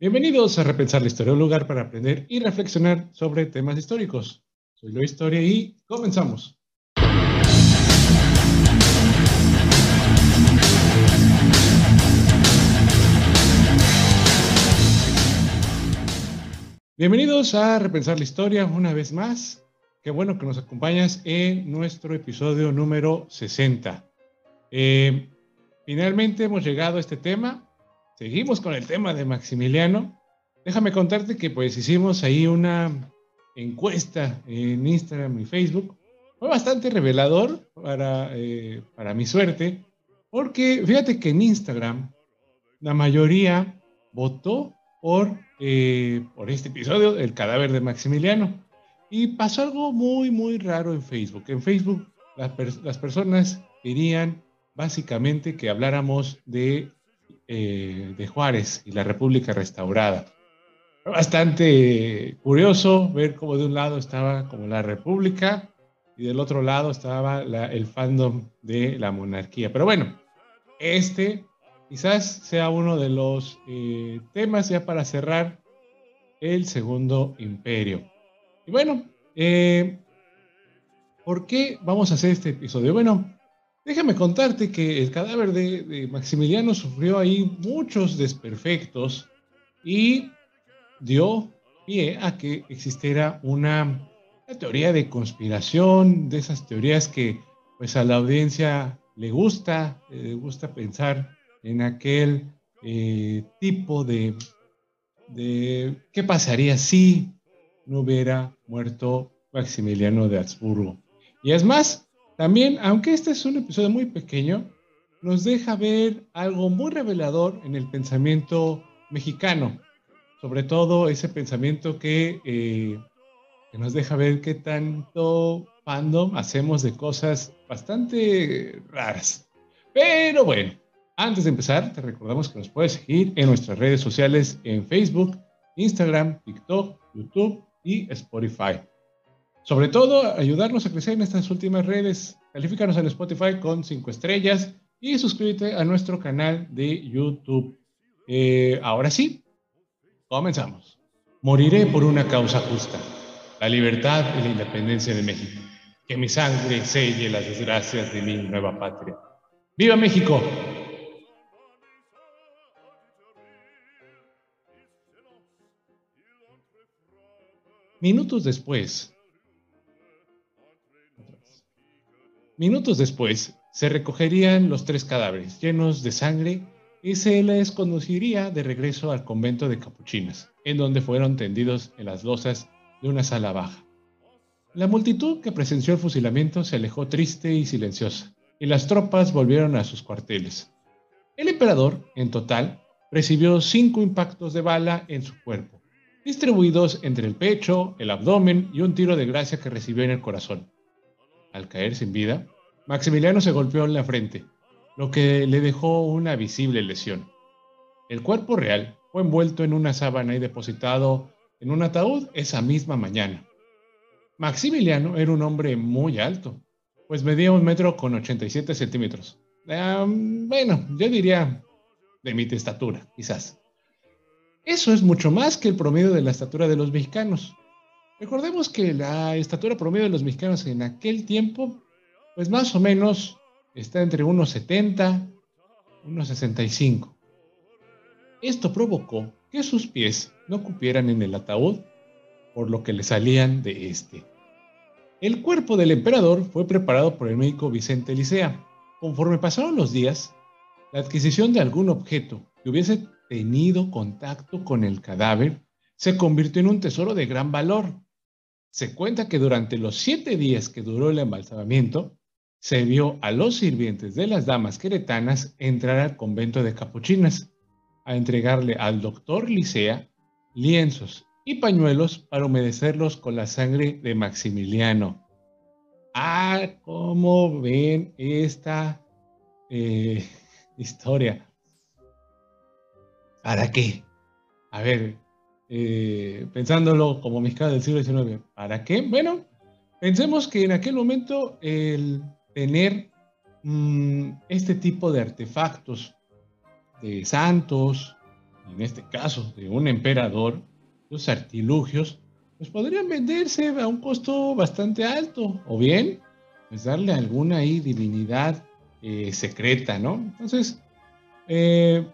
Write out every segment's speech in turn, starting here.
Bienvenidos a Repensar la Historia, un lugar para aprender y reflexionar sobre temas históricos. Soy Lo Historia y comenzamos. Bienvenidos a Repensar la Historia una vez más. Qué bueno que nos acompañas en nuestro episodio número 60. Eh, finalmente hemos llegado a este tema seguimos con el tema de Maximiliano. Déjame contarte que pues hicimos ahí una encuesta en Instagram y Facebook. Fue bastante revelador para, eh, para mi suerte, porque fíjate que en Instagram la mayoría votó por, eh, por este episodio, el cadáver de Maximiliano. Y pasó algo muy, muy raro en Facebook. En Facebook las, las personas querían básicamente que habláramos de eh, de Juárez y la República restaurada. Bastante curioso ver cómo de un lado estaba como la República y del otro lado estaba el fandom de la monarquía. Pero bueno, este quizás sea uno de los eh, temas ya para cerrar el segundo imperio. Y bueno, eh, ¿por qué vamos a hacer este episodio? Bueno, Déjame contarte que el cadáver de, Maximiliano sufrió ahí muchos desperfectos y dio pie a que existiera una, teoría de conspiración, de esas teorías que pues a la audiencia le gusta, le gusta pensar en aquel eh, tipo de, de qué pasaría si no hubiera muerto Maximiliano de Habsburgo. Y es más, también, aunque este es un episodio muy pequeño, nos deja ver algo muy revelador en el pensamiento mexicano, sobre todo ese pensamiento que, eh, que nos deja ver qué tanto fandom hacemos de cosas bastante raras. Pero bueno, antes de empezar, te recordamos que nos puedes seguir en nuestras redes sociales en Facebook, Instagram, TikTok, YouTube y Spotify. Sobre todo, ayudarnos a crecer en estas últimas redes. Califícanos en Spotify con 5 estrellas y suscríbete a nuestro canal de YouTube. Eh, ahora sí, comenzamos. Moriré por una causa justa, la libertad y la independencia de México. Que mi sangre selle las desgracias de mi nueva patria. ¡Viva México! Minutos después, Minutos después, se recogerían los tres cadáveres llenos de sangre y se les conduciría de regreso al convento de capuchinas, en donde fueron tendidos en las losas de una sala baja. La multitud que presenció el fusilamiento se alejó triste y silenciosa, y las tropas volvieron a sus cuarteles. El emperador, en total, recibió cinco impactos de bala en su cuerpo, distribuidos entre el pecho, el abdomen y un tiro de gracia que recibió en el corazón. Al caer sin vida, Maximiliano se golpeó en la frente, lo que le dejó una visible lesión. El cuerpo real fue envuelto en una sábana y depositado en un ataúd esa misma mañana. Maximiliano era un hombre muy alto, pues medía un metro con 87 centímetros. bueno, yo diría de mi estatura, quizás. Eso es mucho más que el promedio de la estatura de los mexicanos. Recordemos que la estatura promedio de los mexicanos en aquel tiempo, pues más o menos está entre unos 70, unos 65. Esto provocó que sus pies no cupieran en el ataúd, por lo que le salían de este. El cuerpo del emperador fue preparado por el médico Vicente Licea. Conforme pasaron los días, la adquisición de algún objeto que hubiese tenido contacto con el cadáver se convirtió en un tesoro de gran valor se cuenta que durante los siete días que duró el embalsamamiento, se vio a los sirvientes de las damas queretanas entrar al convento de capuchinas a entregarle al doctor Licea lienzos y pañuelos para humedecerlos con la sangre de Maximiliano. Ah, ¿cómo ven esta eh, historia? ¿Para qué? A ver, eh, pensándolo como mexicano del siglo XIX. ¿Para qué? Bueno, pensemos que en aquel momento el tener mm, este tipo de artefactos de santos, en este caso de un emperador, los artilugios, pues podrían venderse a un costo bastante alto, o bien, pues darle alguna divinidad eh, secreta, ¿no? Entonces, eh,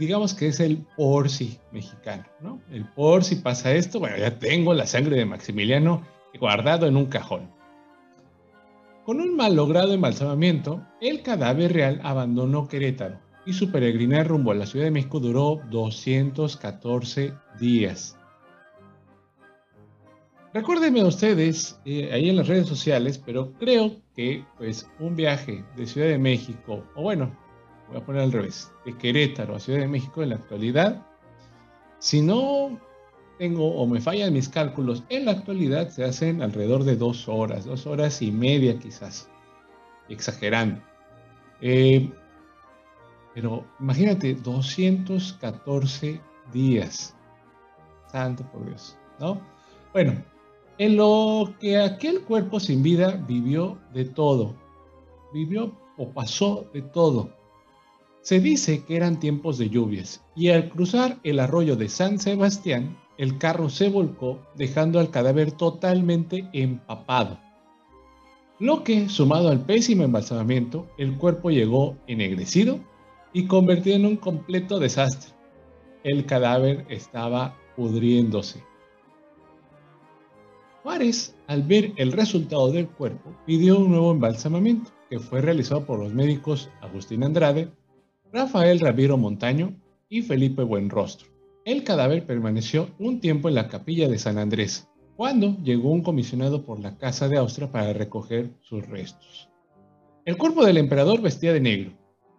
digamos que es el por si mexicano, ¿no? El por si pasa esto, bueno, ya tengo la sangre de Maximiliano guardado en un cajón. Con un mal logrado embalsamamiento, el cadáver real abandonó Querétaro y su peregrinar rumbo a la Ciudad de México duró 214 días. Recuérdenme a ustedes eh, ahí en las redes sociales, pero creo que pues un viaje de Ciudad de México, o bueno, voy a poner al revés, de Querétaro a Ciudad de México en la actualidad, si no tengo o me fallan mis cálculos, en la actualidad se hacen alrededor de dos horas, dos horas y media quizás, exagerando. Eh, pero imagínate, 214 días. Santo por Dios, ¿no? Bueno, en lo que aquel cuerpo sin vida vivió de todo, vivió o pasó de todo. Se dice que eran tiempos de lluvias y al cruzar el arroyo de San Sebastián, el carro se volcó dejando al cadáver totalmente empapado. Lo que, sumado al pésimo embalsamamiento, el cuerpo llegó ennegrecido y convirtió en un completo desastre. El cadáver estaba pudriéndose. Juárez, al ver el resultado del cuerpo, pidió un nuevo embalsamamiento, que fue realizado por los médicos Agustín Andrade, Rafael Ramiro Montaño y Felipe Buenrostro. El cadáver permaneció un tiempo en la capilla de San Andrés, cuando llegó un comisionado por la Casa de Austria para recoger sus restos. El cuerpo del emperador vestía de negro,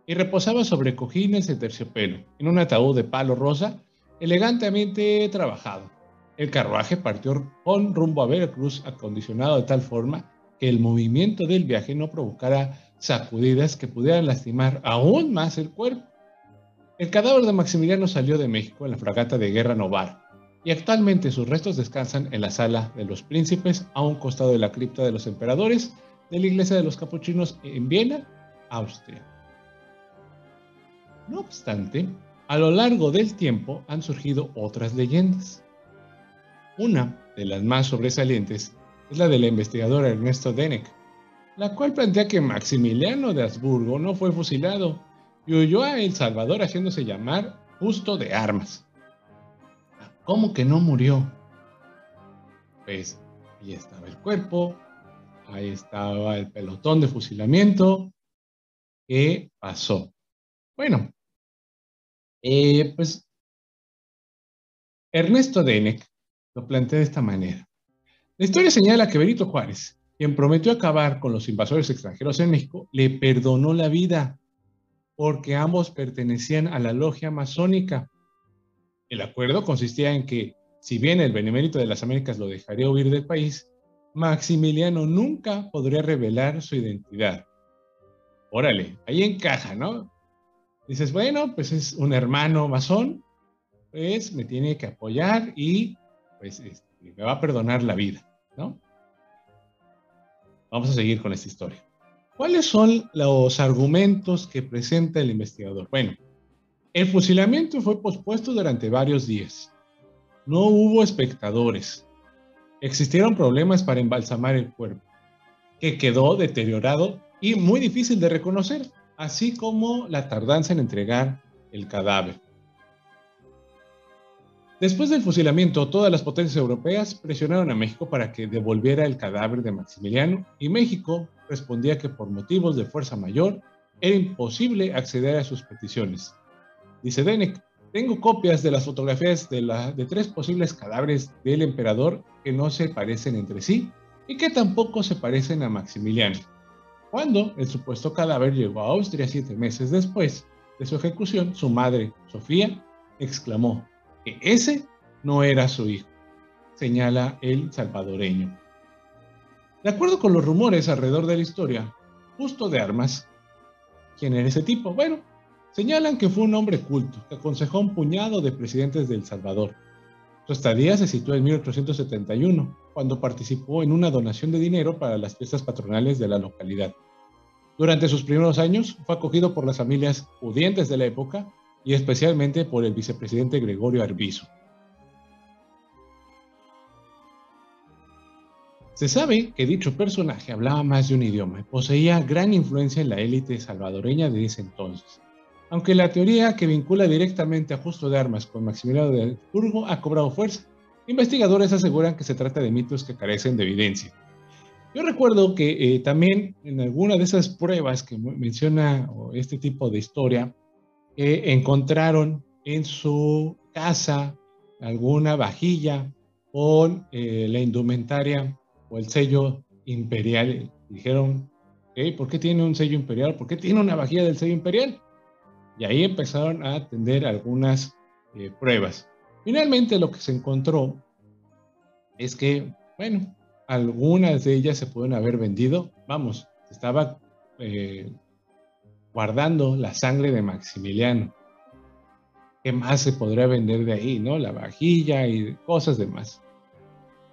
y reposaba sobre cojines de terciopelo, en un ataúd de palo rosa, elegantemente trabajado. El carruaje partió con rumbo a Veracruz acondicionado de tal forma que el movimiento del viaje no provocara sacudidas que pudieran lastimar aún más el cuerpo. El cadáver de Maximiliano salió de México en la fragata de guerra Novar y actualmente sus restos descansan en la sala de los príncipes a un costado de la cripta de los emperadores de la iglesia de los capuchinos en Viena, Austria. No obstante, a lo largo del tiempo han surgido otras leyendas. Una de las más sobresalientes es la del investigador Ernesto Denek, la cual plantea que Maximiliano de Habsburgo no fue fusilado y huyó a El Salvador haciéndose llamar justo de armas. ¿Cómo que no murió? Pues ahí estaba el cuerpo, ahí estaba el pelotón de fusilamiento. ¿Qué pasó? Bueno, eh, pues Ernesto Denec lo plantea de esta manera. La historia señala que Benito Juárez, quien prometió acabar con los invasores extranjeros en México, le perdonó la vida porque ambos pertenecían a la logia masónica. El acuerdo consistía en que, si bien el benemérito de las Américas lo dejaría huir del país, Maximiliano nunca podría revelar su identidad. Órale, ahí encaja, ¿no? dices, bueno, pues es un hermano masón, pues me tiene que apoyar y pues este, me va a perdonar la vida, ¿no? Vamos a seguir con esta historia. ¿Cuáles son los argumentos que presenta el investigador? Bueno, el fusilamiento fue pospuesto durante varios días. No hubo espectadores. Existieron problemas para embalsamar el cuerpo, que quedó deteriorado y muy difícil de reconocer así como la tardanza en entregar el cadáver. Después del fusilamiento, todas las potencias europeas presionaron a México para que devolviera el cadáver de Maximiliano y México respondía que por motivos de fuerza mayor era imposible acceder a sus peticiones. Dice Denek, tengo copias de las fotografías de, de tres posibles cadáveres del emperador que no se parecen entre sí y que tampoco se parecen a Maximiliano. Cuando el supuesto cadáver llegó a Austria siete meses después de su ejecución, su madre, Sofía, exclamó que ese no era su hijo, señala el salvadoreño. De acuerdo con los rumores alrededor de la historia, Justo de Armas, ¿quién era ese tipo? Bueno, señalan que fue un hombre culto que aconsejó un puñado de presidentes de El Salvador. Su estadía se situó en 1871, cuando participó en una donación de dinero para las fiestas patronales de la localidad. Durante sus primeros años fue acogido por las familias pudientes de la época y especialmente por el vicepresidente Gregorio Arbizu. Se sabe que dicho personaje hablaba más de un idioma y poseía gran influencia en la élite salvadoreña de ese entonces, aunque la teoría que vincula directamente a Justo de Armas con Maximiliano de Habsburgo ha cobrado fuerza. Investigadores aseguran que se trata de mitos que carecen de evidencia. Yo recuerdo que eh, también en alguna de esas pruebas que menciona este tipo de historia, encontraron en su casa alguna vajilla con eh, la indumentaria o el sello imperial. Dijeron, ¿por qué tiene un sello imperial? ¿Por qué tiene una vajilla del sello imperial? Y ahí empezaron a atender algunas eh, pruebas. Finalmente lo que se encontró es que, bueno, algunas de ellas se pueden haber vendido. Vamos, estaba eh, guardando la sangre de Maximiliano. ¿Qué más se podría vender de ahí, no? La vajilla y cosas demás.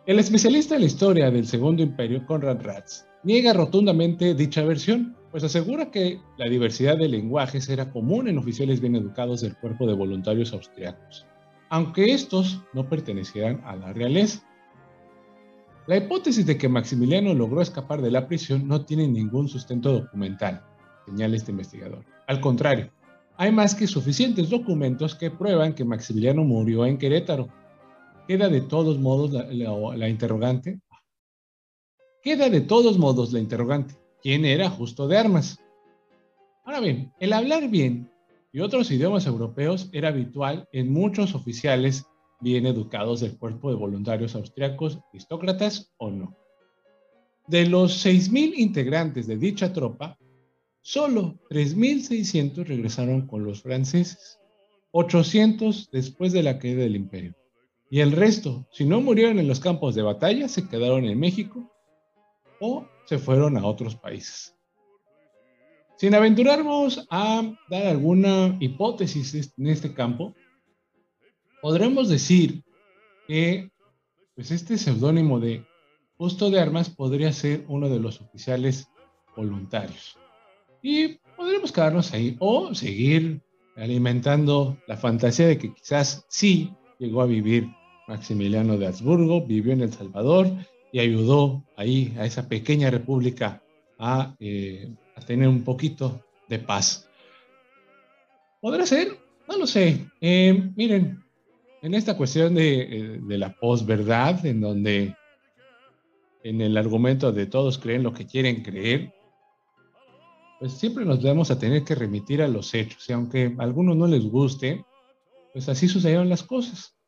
El especialista en la historia del Segundo Imperio, Conrad Ratz, niega rotundamente dicha versión, pues asegura que la diversidad de lenguajes era común en oficiales bien educados del cuerpo de voluntarios austriacos, aunque estos no pertenecieran a la realeza. La hipótesis de que Maximiliano logró escapar de la prisión no tiene ningún sustento documental, señala este investigador. Al contrario, hay más que suficientes documentos que prueban que Maximiliano murió en Querétaro, Queda de todos modos la, interrogante. Queda de todos modos la interrogante. ¿Quién era Justo de Armas? Ahora bien, el hablar bien y otros idiomas europeos era habitual en muchos oficiales bien educados del cuerpo de voluntarios austriacos, aristócratas o no. De los 6.000 integrantes de dicha tropa, solo 3.600 regresaron con los franceses, 800 después de la caída del imperio. Y el resto, si no murieron en los campos de batalla, se quedaron en México o se fueron a otros países. Sin aventurarnos a dar alguna hipótesis en este campo, podremos decir que pues este seudónimo de Justo de Armas podría ser uno de los oficiales voluntarios. Y podremos quedarnos ahí o seguir alimentando la fantasía de que quizás sí llegó a vivir Maximiliano de Habsburgo, vivió en El Salvador y ayudó ahí a esa pequeña república a, eh, tener un poquito de paz. ¿Podrá ser? No lo sé. Eh, miren, en esta cuestión de, eh, de la posverdad, en donde en el argumento de todos creen lo que quieren creer, pues siempre nos vamos a tener que remitir a los hechos. Y aunque a algunos no les guste, pues así sucedieron las cosas.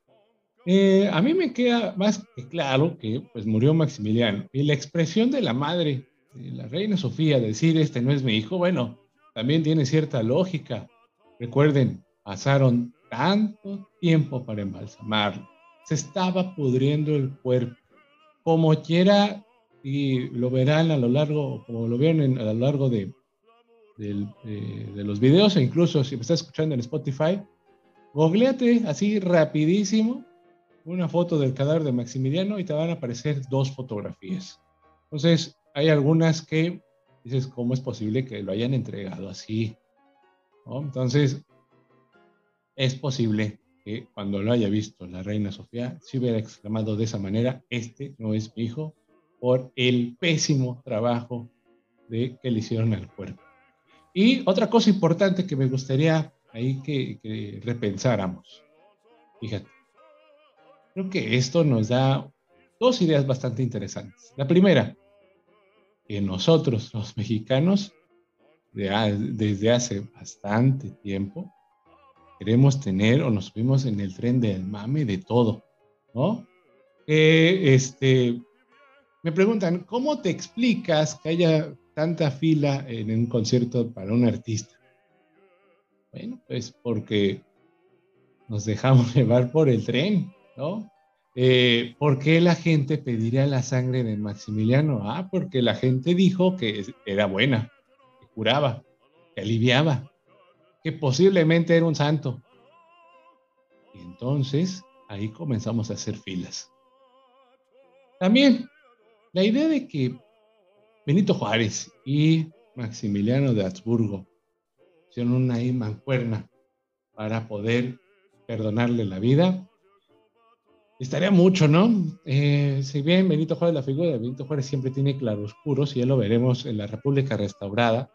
Eh, a mí me queda más que claro que pues murió Maximiliano y la expresión de la madre, de la reina Sofía, decir este no es mi hijo, bueno, también tiene cierta lógica. Recuerden, pasaron tanto tiempo para embalsamarlo, se estaba pudriendo el cuerpo, como quiera y lo verán a lo largo, como lo vieron a lo largo de, eh, de los videos e incluso si me estás escuchando en Spotify, googleate así rapidísimo una foto del cadáver de Maximiliano y te van a aparecer dos fotografías. Entonces, hay algunas que dices, ¿cómo es posible que lo hayan entregado así? Entonces, es posible que cuando lo haya visto la reina Sofía, se hubiera exclamado de esa manera, este no es mi hijo, por el pésimo trabajo de, que le hicieron al cuerpo. Y otra cosa importante que me gustaría ahí que, repensáramos, fíjate, Creo que esto nos da dos ideas bastante interesantes. La primera, que nosotros los mexicanos, desde hace bastante tiempo, queremos tener o nos subimos en el tren del mame de todo, ¿no? este, me preguntan, ¿cómo te explicas que haya tanta fila en un concierto para un artista? Bueno, pues porque nos dejamos llevar por el tren. ¿no? Eh, ¿Por qué la gente pediría la sangre de Maximiliano? Ah, porque la gente dijo que era buena, que curaba, que aliviaba, que posiblemente era un santo. Y entonces ahí comenzamos a hacer filas. También la idea de que Benito Juárez y Maximiliano de Habsburgo hicieron una mancuerna para poder perdonarle la vida. Estaría mucho, ¿no? Eh, si bien Benito Juárez, la figura de Benito Juárez siempre tiene claroscuros, y ya lo veremos en la República Restaurada,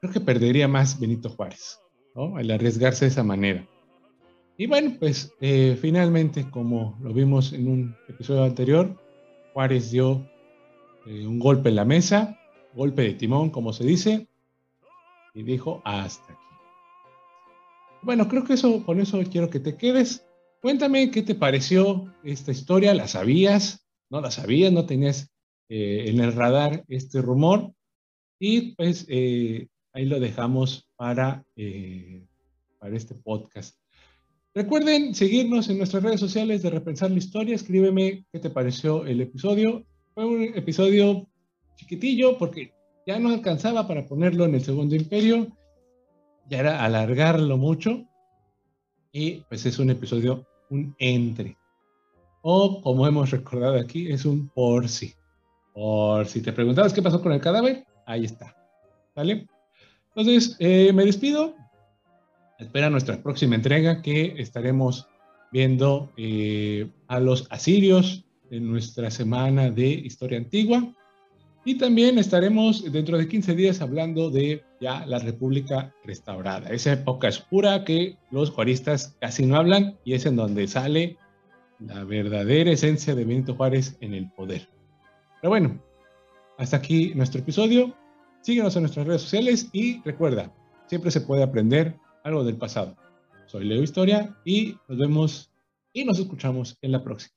creo que perdería más Benito Juárez, ¿no? Al arriesgarse de esa manera. Y bueno, pues eh, finalmente, como lo vimos en un episodio anterior, Juárez dio eh, un golpe en la mesa, golpe de timón, como se dice, y dijo hasta aquí. Bueno, creo que eso, con eso quiero que te quedes. Cuéntame qué te pareció esta historia, ¿la sabías? ¿No la sabías? ¿No tenías eh, en el radar este rumor? Y pues ahí lo dejamos para, para este podcast. Recuerden seguirnos en nuestras redes sociales de Repensar la Historia. Escríbeme qué te pareció el episodio. Fue un episodio chiquitillo porque ya no alcanzaba para ponerlo en el Segundo Imperio. Ya era alargarlo mucho. Y pues es un episodio, un entre. O como hemos recordado aquí, es un por si. Por si te preguntabas qué pasó con el cadáver, ahí está. ¿Vale? Entonces, eh, me despido espera nuestra próxima entrega que estaremos viendo eh, a los asirios en nuestra semana de historia antigua. Y también estaremos dentro de 15 días hablando de ya la República restaurada, esa época oscura que los juaristas casi no hablan y es en donde sale la verdadera esencia de Benito Juárez en el poder. Pero bueno, hasta aquí nuestro episodio. Síguenos en nuestras redes sociales y recuerda, siempre se puede aprender algo del pasado. Soy Leo Historia y nos vemos y nos escuchamos en la próxima.